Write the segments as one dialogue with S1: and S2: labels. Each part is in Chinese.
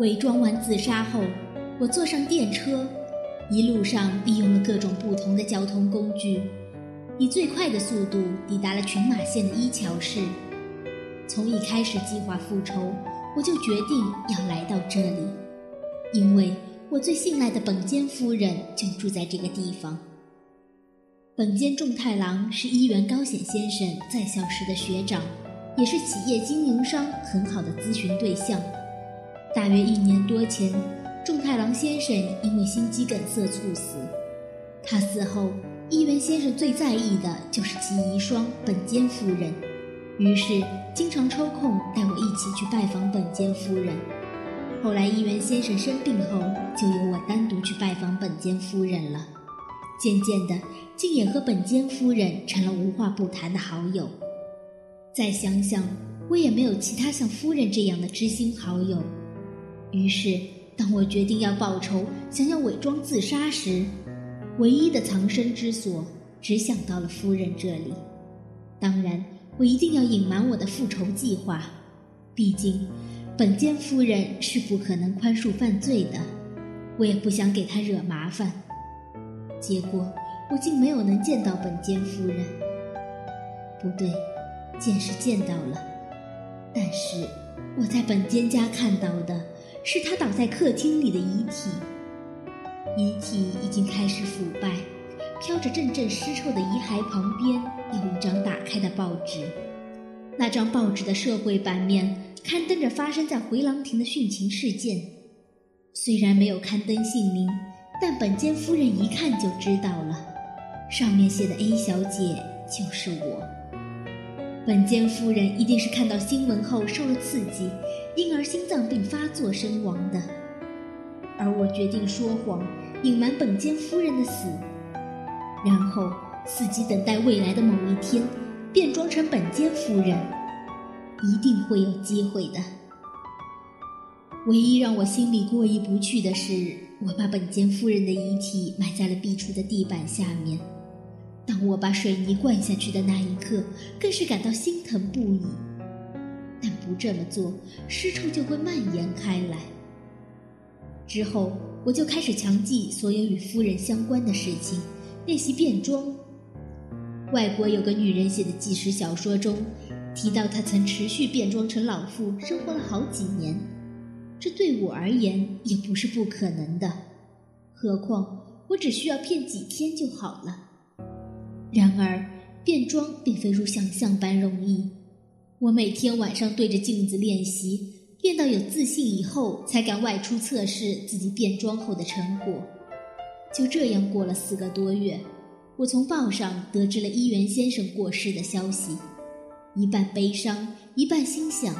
S1: 伪装完自杀后，我坐上电车，一路上利用了各种不同的交通工具，以最快的速度抵达了群马县的一桥市。从一开始计划复仇，我就决定要来到这里，因为我最信赖的本间夫人就住在这个地方。本间重太郎是伊原高显先生在校时的学长，也是企业经营商很好的咨询对象。大约一年多前，重太郎先生因为心肌梗塞猝死。他死后，一元先生最在意的就是其遗孀本间夫人，于是经常抽空带我一起去拜访本间夫人。后来一元先生生病后，就由我单独去拜访本间夫人了。渐渐的。竟也和本间夫人成了无话不谈的好友。再想想，我也没有其他像夫人这样的知心好友。于是，当我决定要报仇，想要伪装自杀时，唯一的藏身之所只想到了夫人这里。当然，我一定要隐瞒我的复仇计划，毕竟本间夫人是不可能宽恕犯罪的，我也不想给她惹麻烦。结果。我竟没有能见到本间夫人。不对，见是见到了，但是我在本间家看到的是他倒在客厅里的遗体。遗体已经开始腐败，飘着阵阵尸臭的遗骸旁边有一张打开的报纸。那张报纸的社会版面刊登着发生在回廊亭的殉情事件，虽然没有刊登姓名，但本间夫人一看就知道了。上面写的 A 小姐就是我。本间夫人一定是看到新闻后受了刺激，因而心脏病发作身亡的。而我决定说谎，隐瞒本间夫人的死，然后伺机等待未来的某一天，变装成本间夫人，一定会有机会的。唯一让我心里过意不去的是，我把本间夫人的遗体埋在了壁橱的地板下面。当我把水泥灌下去的那一刻，更是感到心疼不已。但不这么做，尸臭就会蔓延开来。之后，我就开始强记所有与夫人相关的事情，练习变装。外国有个女人写的纪实小说中，提到她曾持续变装成老妇，生活了好几年。这对我而言也不是不可能的，何况我只需要骗几天就好了。然而，变装并非如想象般容易。我每天晚上对着镜子练习，练到有自信以后，才敢外出测试自己变装后的成果。就这样过了四个多月，我从报上得知了伊原先生过世的消息，一半悲伤，一半心想：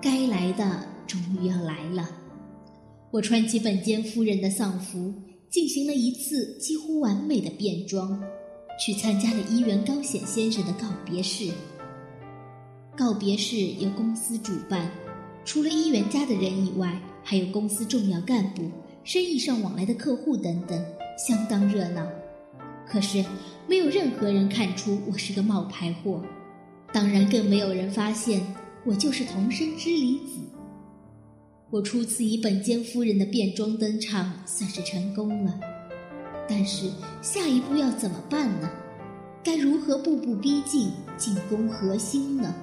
S1: 该来的终于要来了。我穿起本间夫人的丧服，进行了一次几乎完美的变装。去参加了伊原高显先生的告别式。告别式由公司主办，除了伊原家的人以外，还有公司重要干部、生意上往来的客户等等，相当热闹。可是，没有任何人看出我是个冒牌货，当然更没有人发现我就是童生之离子。我初次以本间夫人的便装登场，算是成功了。但是下一步要怎么办呢？该如何步步逼近，进攻核心呢？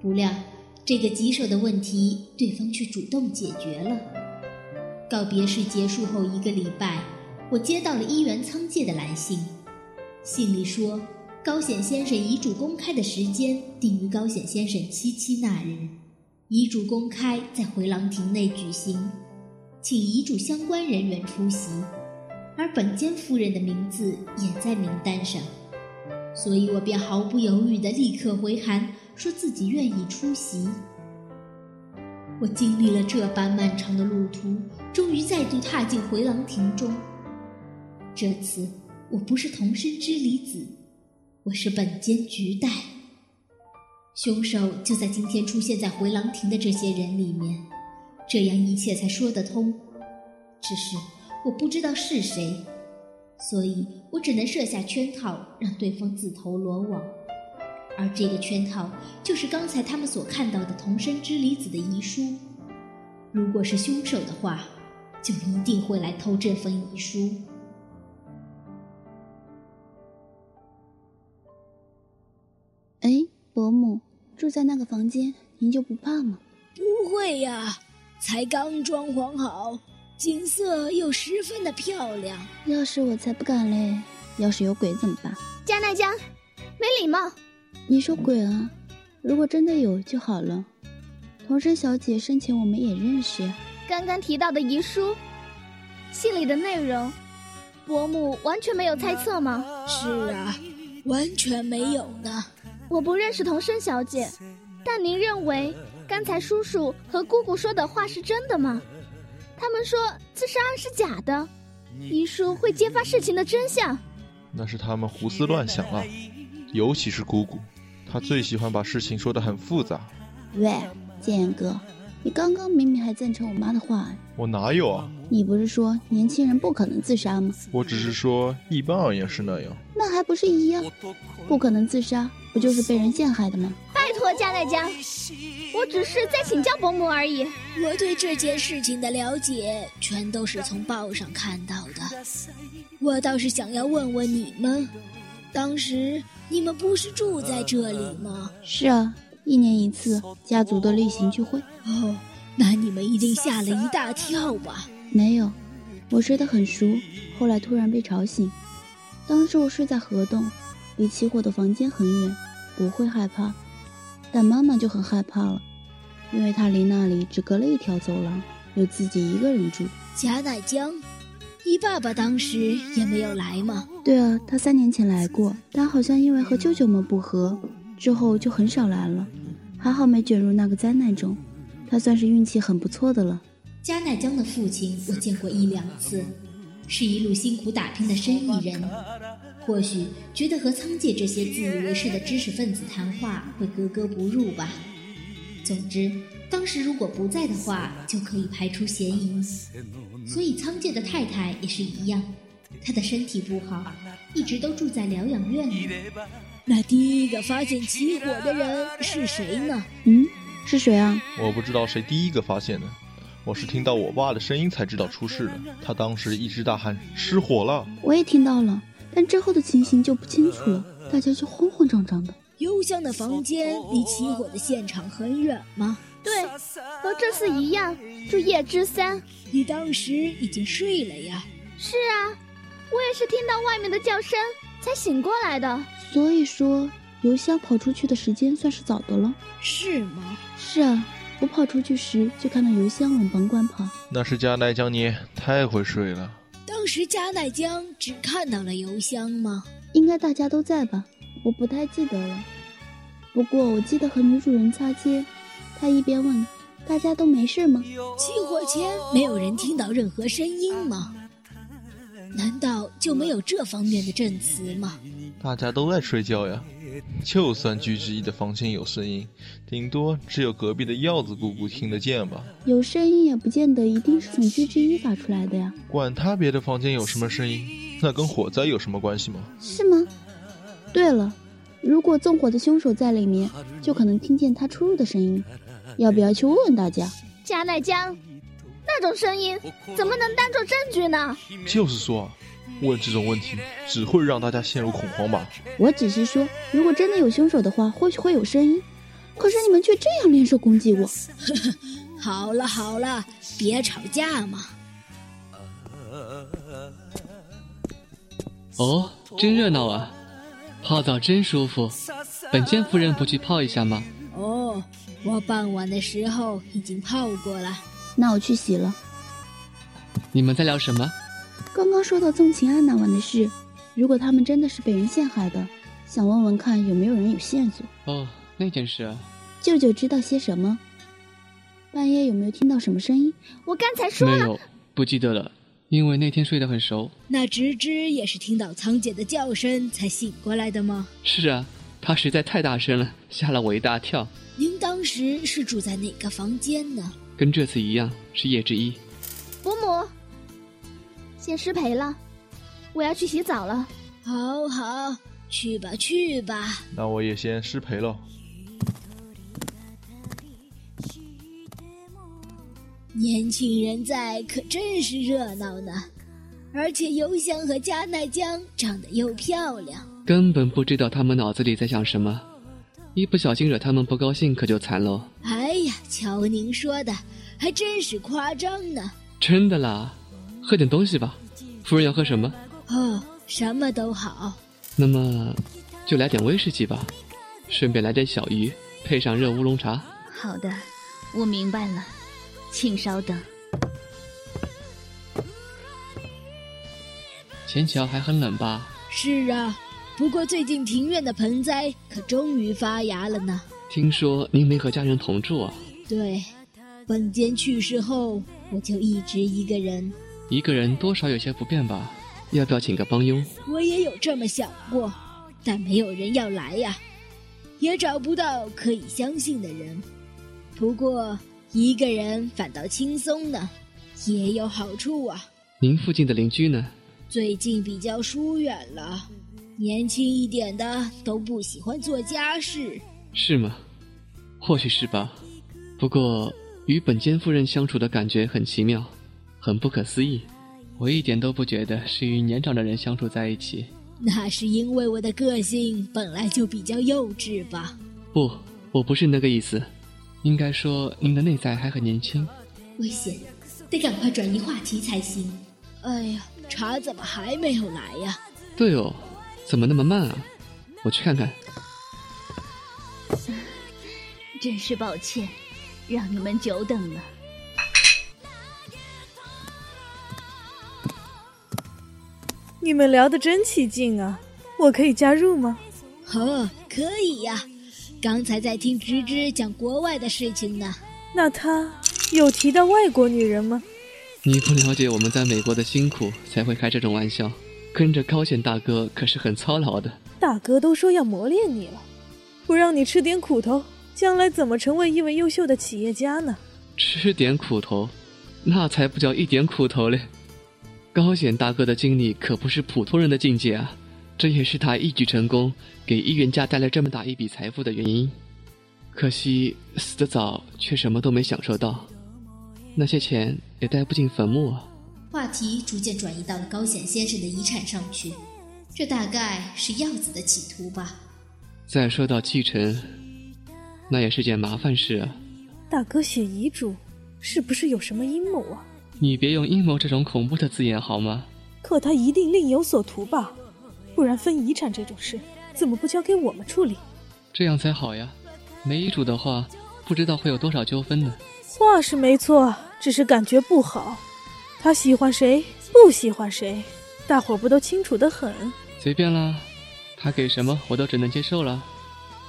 S1: 不料这个棘手的问题，对方却主动解决了。告别式结束后一个礼拜，我接到了一元仓介的来信，信里说高显先生遗嘱公开的时间定于高显先生七七那日，遗嘱公开在回廊亭内举行，请遗嘱相关人员出席。而本间夫人的名字也在名单上，所以我便毫不犹豫地立刻回函，说自己愿意出席。我经历了这般漫长的路途，终于再度踏进回廊亭中。这次我不是童生之离子，我是本间菊代。凶手就在今天出现在回廊亭的这些人里面，这样一切才说得通。只是。我不知道是谁，所以我只能设下圈套，让对方自投罗网。而这个圈套，就是刚才他们所看到的童生之离子的遗书。如果是凶手的话，就一定会来偷这份遗书。
S2: 哎，伯母住在那个房间，您就不怕吗？
S3: 不会呀，才刚装潢好，景色又十分的漂亮。
S2: 要是我才不敢嘞！要是有鬼怎么办？
S4: 加奈江，没礼貌！
S2: 你说鬼啊？如果真的有就好了。童生小姐生前我们也认识呀。
S4: 刚刚提到的遗书，信里的内容，伯母完全没有猜测吗？
S3: 是啊，完全没有呢。
S4: 我不认识童生小姐，但您认为刚才叔叔和姑姑说的话是真的吗？他们说自杀案是假的，遗书会揭发事情的真相。
S5: 那是他们胡思乱想了，尤其是姑姑，她最喜欢把事情说得很复杂。
S2: 喂，建言哥，你刚刚明明还赞成我妈的话，
S5: 我哪有啊？
S2: 你不是说年轻人不可能自杀吗？
S5: 我只是说一般而言是那样。
S2: 那还不是一样？不可能自杀，不就是被人陷害的吗？
S4: 拜托加奈江，我只是在请教伯母而已。
S3: 我对这件事情的了解，全都是从报上看到的。我倒是想要问问你们，当时你们不是住在这里吗？
S2: 是啊，一年一次家族的例行聚会。
S3: 哦，那你们一定吓了一大跳吧？
S2: 没有，我睡得很熟，后来突然被吵醒。当时我睡在河洞，离起火的房间很远，不会害怕。但妈妈就很害怕了，因为她离那里只隔了一条走廊，又自己一个人住。
S3: 贾乃江。你爸爸当时也没有来吗？
S2: 对啊，他三年前来过，但好像因为和舅舅们不和，之后就很少来了。还好没卷入那个灾难中，他算是运气很不错的了。
S1: 加奈江的父亲我见过一两次，是一路辛苦打拼的生意人，或许觉得和仓介这些自以为是的知识分子谈话会格格不入吧。总之。当时如果不在的话，就可以排除嫌疑。所以仓介的太太也是一样，她的身体不好，一直都住在疗养院里。
S3: 那第一个发现起火的人是谁呢？
S2: 嗯，是谁啊？
S5: 我不知道谁第一个发现的，我是听到我爸的声音才知道出事的。他当时一直大喊失火了，
S2: 我也听到了，但之后的情形就不清楚了，大家就慌慌张张的。
S3: 邮箱的房间离起火的现场很远吗？
S4: 对，和这次一样，住夜之三。
S3: 你当时已经睡了呀？
S4: 是啊，我也是听到外面的叫声才醒过来的。
S2: 所以说，邮箱跑出去的时间算是早的了。
S3: 是吗？
S2: 是啊，我跑出去时就看到邮箱往本馆跑。
S5: 那是加奈江，你太会睡了。
S3: 当时加奈江只看到了邮箱吗？
S2: 应该大家都在吧，我不太记得了。不过我记得和女主人擦肩。她一边问：“大家都没事吗？
S3: 起火前没有人听到任何声音吗？难道就没有这方面的证词吗？”
S5: 大家都在睡觉呀。就算居之一的房间有声音，顶多只有隔壁的耀子姑姑听得见吧。
S2: 有声音也不见得一定是从居之一发出来的呀。
S5: 管他别的房间有什么声音，那跟火灾有什么关系吗？
S2: 是吗？对了，如果纵火的凶手在里面，就可能听见他出入的声音。要不要去问问大家？
S4: 加奈江，那种声音怎么能当做证据呢？
S5: 就是说，问这种问题只会让大家陷入恐慌吧。
S2: 我只是说，如果真的有凶手的话，或许会有声音。可是你们却这样联手攻击我。
S3: 好了好了，别吵架嘛。
S6: 哦，真热闹啊！泡澡真舒服。本间夫人不去泡一下吗？
S3: 哦。我傍晚的时候已经泡过了，
S2: 那我去洗了。
S6: 你们在聊什么？
S2: 刚刚说到纵情案那晚的事，如果他们真的是被人陷害的，想问问看有没有人有线索。
S6: 哦，那件事啊。
S2: 舅舅知道些什么？半夜有没有听到什么声音？
S4: 我刚才说了。
S6: 没有，不记得了，因为那天睡得很熟。
S3: 那芝芝也是听到苍姐的叫声才醒过来的吗？
S6: 是啊，她实在太大声了，吓了我一大跳。
S3: 您当时是住在哪个房间呢？
S6: 跟这次一样，是叶之一。
S4: 伯母，先失陪了，我要去洗澡了。
S3: 好好，去吧去吧。
S5: 那我也先失陪了。
S3: 年轻人在可真是热闹呢，而且油香和加奈江长得又漂亮，
S6: 根本不知道他们脑子里在想什么，一不小心惹他们不高兴可就惨喽。
S3: 瞧您说的，还真是夸张呢。
S6: 真的啦，喝点东西吧。夫人要喝什么？
S3: 哦，什么都好。
S6: 那么，就来点威士忌吧，顺便来点小鱼，配上热乌龙茶。
S2: 好的，我明白了，请稍等。
S6: 前桥还很冷吧？
S3: 是啊，不过最近庭院的盆栽可终于发芽了呢。
S6: 听说您没和家人同住啊？
S3: 对，本间去世后，我就一直一个人。
S6: 一个人多少有些不便吧？要不要请个帮佣？
S3: 我也有这么想过，但没有人要来呀，也找不到可以相信的人。不过一个人反倒轻松呢，也有好处啊。
S6: 您附近的邻居呢？
S3: 最近比较疏远了，年轻一点的都不喜欢做家事。
S6: 是吗？或许是吧。不过与本间夫人相处的感觉很奇妙，很不可思议。我一点都不觉得是与年长的人相处在一起。
S3: 那是因为我的个性本来就比较幼稚吧？
S6: 不，我不是那个意思。应该说您的内在还很年轻。
S1: 危险，得赶快转移话题才行。
S3: 哎呀，茶怎么还没有来呀？
S6: 对哦，怎么那么慢啊？我去看看。
S2: 真是抱歉，让你们久等了。
S7: 你们聊得真起劲啊！我可以加入吗？
S3: 哦，可以呀。刚才在听芝芝讲国外的事情呢。
S7: 那他有提到外国女人吗？
S6: 你不了解我们在美国的辛苦，才会开这种玩笑。跟着高显大哥可是很操劳的。
S7: 大哥都说要磨练你了，不让你吃点苦头，将来怎么成为一位优秀的企业家呢？
S6: 吃点苦头，那才不叫一点苦头嘞。高显大哥的经历可不是普通人的境界啊，这也是他一举成功，给一元家带来这么大一笔财富的原因。可惜死得早，却什么都没享受到，那些钱也带不进坟墓啊。
S1: 话题逐渐转移到了高显先生的遗产上去，这大概是耀子的企图吧。
S6: 再说到继承，那也是件麻烦事啊。
S7: 大哥写遗嘱，是不是有什么阴谋啊？
S6: 你别用阴谋这种恐怖的字眼好吗？
S7: 可他一定另有所图吧，不然分遗产这种事，怎么不交给我们处理？
S6: 这样才好呀。没遗嘱的话，不知道会有多少纠纷呢。
S7: 话是没错，只是感觉不好。他喜欢谁，不喜欢谁，大伙不都清楚的很？
S6: 随便啦，他给什么我都只能接受了。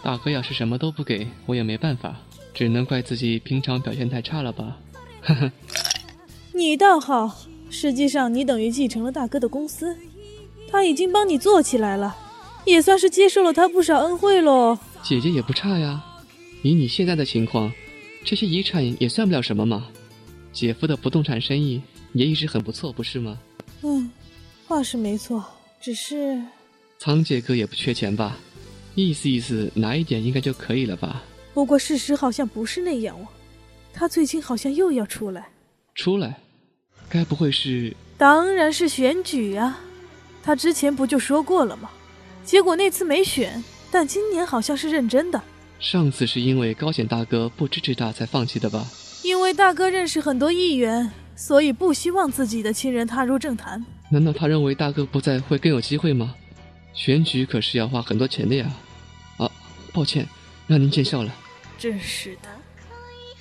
S6: 大哥要是什么都不给，我也没办法，只能怪自己平常表现太差了吧。呵呵。
S7: 你倒好，实际上你等于继承了大哥的公司，他已经帮你做起来了，也算是接受了他不少恩惠喽。
S6: 姐姐也不差呀，以你现在的情况，这些遗产也算不了什么嘛。姐夫的不动产生意也一直很不错，不是吗？
S7: 嗯，话是没错，只是
S6: 苍姐哥也不缺钱吧？意思意思拿一点应该就可以了吧？
S7: 不过事实好像不是那样哦，他最近好像又要出来。
S6: 出来，该不会是？
S7: 当然是选举啊！他之前不就说过了吗？结果那次没选，但今年好像是认真的。
S6: 上次是因为高显大哥不支持他才放弃的吧？
S7: 因为大哥认识很多议员，所以不希望自己的亲人踏入政坛。
S6: 难道他认为大哥不在会更有机会吗？选举可是要花很多钱的呀！啊，抱歉，让您见笑了。
S7: 真是的，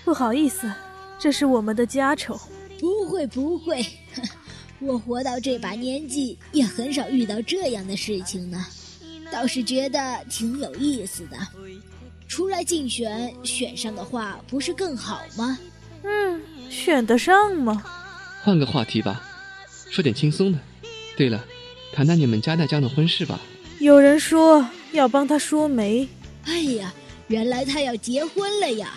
S7: 不好意思。这是我们的家丑，
S3: 不会不会，我活到这把年纪也很少遇到这样的事情呢，倒是觉得挺有意思的。出来竞选，选上的话不是更好吗？
S7: 嗯，选得上吗？
S6: 换个话题吧，说点轻松的。对了，谈谈你们家那江的婚事吧。
S7: 有人说要帮他说媒。
S3: 哎呀，原来他要结婚了呀！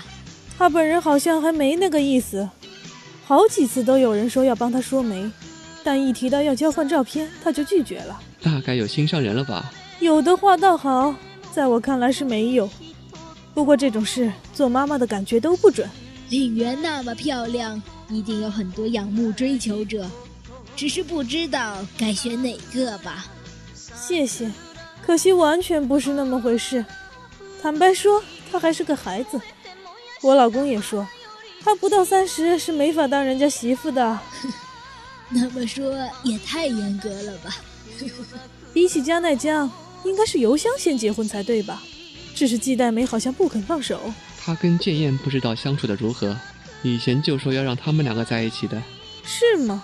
S7: 他本人好像还没那个意思，好几次都有人说要帮他说媒，但一提到要交换照片，他就拒绝了。
S6: 大概有心上人了吧？
S7: 有的话倒好，在我看来是没有。不过这种事，做妈妈的感觉都不准。
S3: 令媛那么漂亮，一定有很多仰慕追求者，只是不知道该选哪个吧。
S7: 谢谢，可惜完全不是那么回事。坦白说，他还是个孩子。我老公也说，他不到三十是没法当人家媳妇的。
S3: 那么说也太严格了吧？
S7: 比起加奈江，应该是油香先结婚才对吧？只是季代美好像不肯放手。
S6: 他跟剑燕不知道相处的如何，以前就说要让他们两个在一起的。
S7: 是吗？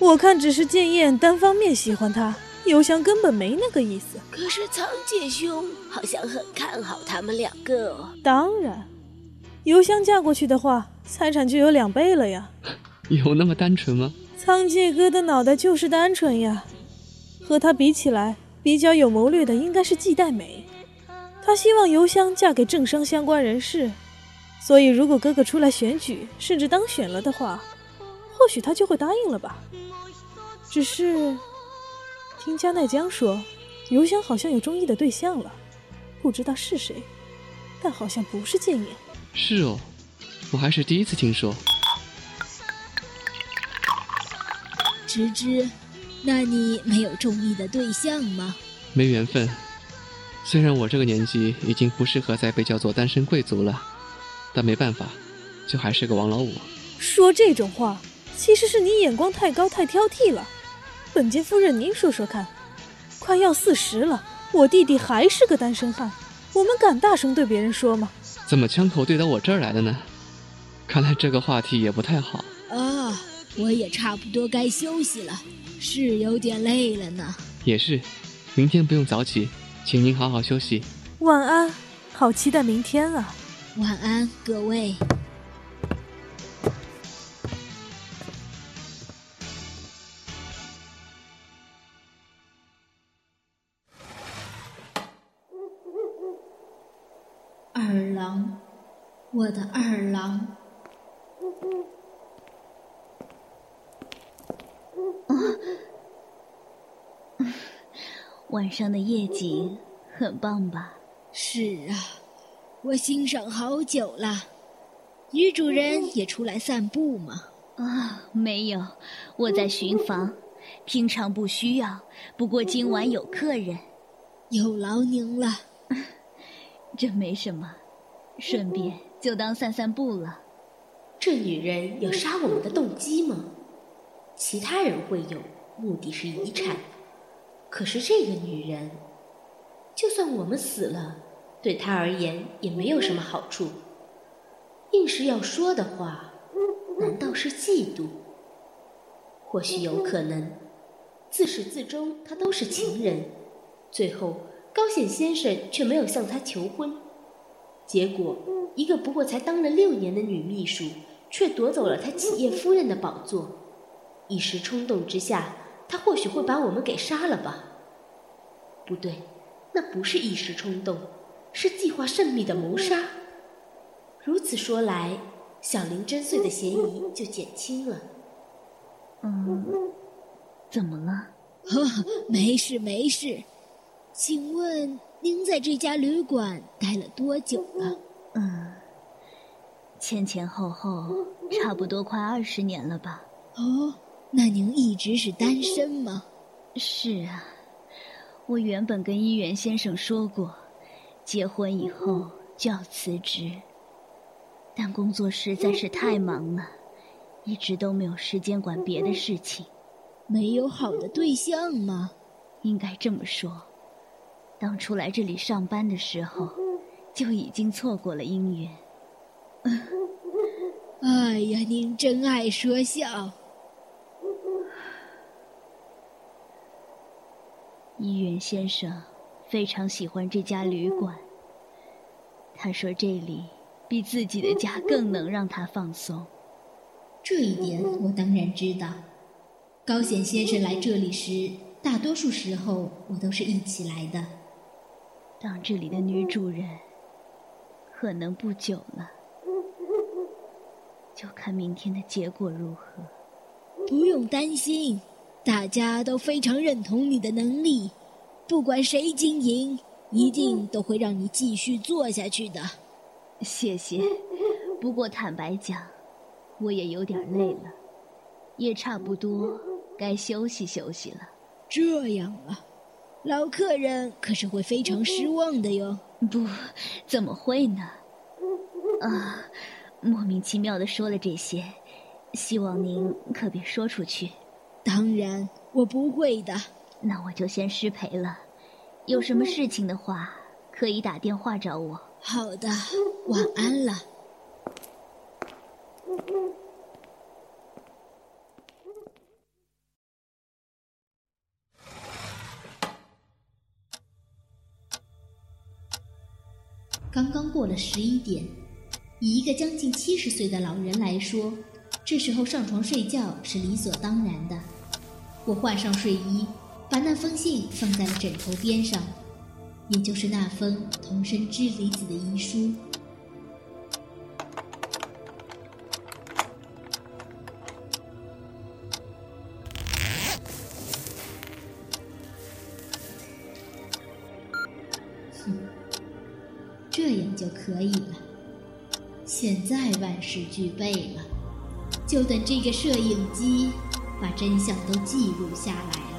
S7: 我看只是剑燕单方面喜欢他，油香根本没那个意思。
S8: 可是苍介兄好像很看好他们两个哦。
S7: 当然，邮箱嫁过去的话，财产就有两倍了呀。
S6: 有那么单纯吗？
S7: 苍介哥的脑袋就是单纯呀。和他比起来，比较有谋略的应该是季代美。他希望邮箱嫁给政商相关人士，所以如果哥哥出来选举，甚至当选了的话，或许他就会答应了吧。只是听加奈江说，游香好像有中意的对象了，不知道是谁，但好像不是剑影。
S6: 是哦，我还是第一次听说。
S3: 芝芝，那你没有中意的对象吗？
S6: 没缘分。虽然我这个年纪已经不适合再被叫做单身贵族了，但没办法，就还是个王老五。
S7: 说这种话，其实是你眼光太高太挑剔了。本杰夫人，您说说看，快要四十了，我弟弟还是个单身汉，我们敢大声对别人说吗？
S6: 怎么枪口对到我这儿来了呢？看来这个话题也不太好。
S3: 啊，我也差不多该休息了，是有点累了呢。
S6: 也是，明天不用早起。请您好好休息，
S7: 晚安。好期待明天啊！
S3: 晚安，各位。
S1: 二郎，我的二郎。
S9: 晚上的夜景很棒吧？
S3: 是啊，我欣赏好久了。女主人也出来散步吗？
S9: 啊，没有，我在巡房。平常不需要，不过今晚有客人，
S3: 有劳您了。
S9: 这没什么，顺便就当散散步了。
S8: 这女人有杀我们的动机吗？其他人会有，目的是遗产。可是这个女人，就算我们死了，对她而言也没有什么好处。硬是要说的话，难道是嫉妒？或许有可能，自始至终她都是情人，最后高显先生却没有向她求婚，结果一个不过才当了六年的女秘书，却夺走了他企业夫人的宝座。一时冲动之下。他或许会把我们给杀了吧？不对，那不是一时冲动，是计划甚密的谋杀。如此说来，小林真穗的嫌疑就减轻了。
S9: 嗯，怎么了？
S3: 没事没事。请问您在这家旅馆待了多久了？
S9: 嗯，前前后后差不多快二十年了吧。
S3: 哦。那您一直是单身吗？
S9: 是啊，我原本跟一元先生说过，结婚以后就要辞职，但工作实在是太忙了，一直都没有时间管别的事情。
S3: 没有好的对象吗？
S9: 应该这么说，当初来这里上班的时候，就已经错过了姻缘。
S3: 哎呀，您真爱说笑。
S9: 医院先生非常喜欢这家旅馆。他说这里比自己的家更能让他放松。
S1: 这一点我当然知道。高显先生来这里时，大多数时候我都是一起来的。
S9: 当这里的女主人，可能不久了。就看明天的结果如何。
S3: 不用担心。大家都非常认同你的能力，不管谁经营，一定都会让你继续做下去的。
S9: 谢谢，不过坦白讲，我也有点累了，也差不多该休息休息了。
S3: 这样啊，老客人可是会非常失望的哟。
S9: 不，怎么会呢？啊，莫名其妙的说了这些，希望您可别说出去。
S3: 当然，我不会的。
S9: 那我就先失陪了。有什么事情的话，可以打电话找我。
S3: 好的，晚安了。
S1: 刚刚过了十一点，以一个将近七十岁的老人来说，这时候上床睡觉是理所当然的。我换上睡衣，把那封信放在了枕头边上，也就是那封同生知离子的遗书。现在万事俱备了，就等这个摄影机把真相都记录下来。